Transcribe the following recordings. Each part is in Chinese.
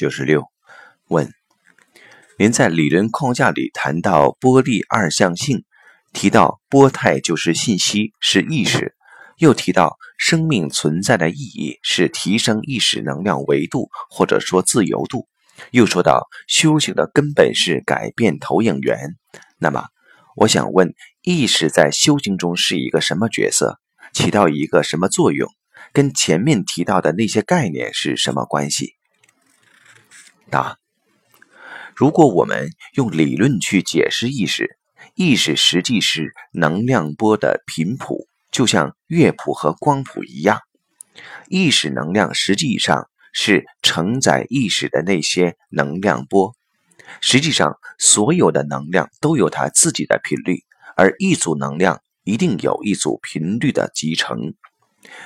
九十六，问：您在理论框架里谈到波粒二象性，提到波态就是信息，是意识，又提到生命存在的意义是提升意识能量维度或者说自由度，又说到修行的根本是改变投影源。那么，我想问，意识在修行中是一个什么角色？起到一个什么作用？跟前面提到的那些概念是什么关系？答：如果我们用理论去解释意识，意识实际是能量波的频谱，就像乐谱和光谱一样。意识能量实际上是承载意识的那些能量波。实际上，所有的能量都有它自己的频率，而一组能量一定有一组频率的集成。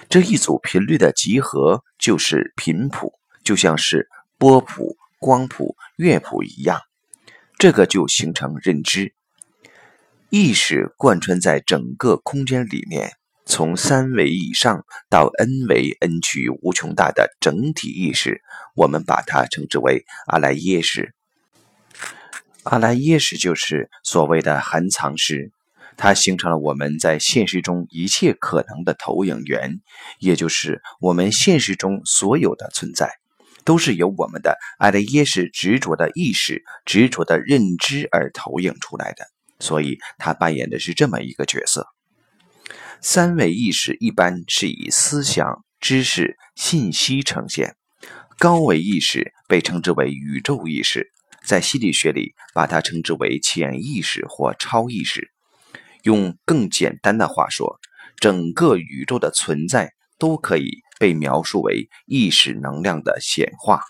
这一组频率的集合就是频谱，就像是波谱、光谱、乐谱一样，这个就形成认知。意识贯穿在整个空间里面，从三维以上到 n 维 n 趋无穷大的整体意识，我们把它称之为阿赖耶识。阿赖耶识就是所谓的含藏识。它形成了我们在现实中一切可能的投影源，也就是我们现实中所有的存在，都是由我们的爱的耶识执着的意识、执着的认知而投影出来的。所以，它扮演的是这么一个角色。三维意识一般是以思想、知识、信息呈现，高维意识被称之为宇宙意识，在心理学里把它称之为潜意识或超意识。用更简单的话说，整个宇宙的存在都可以被描述为意识能量的显化。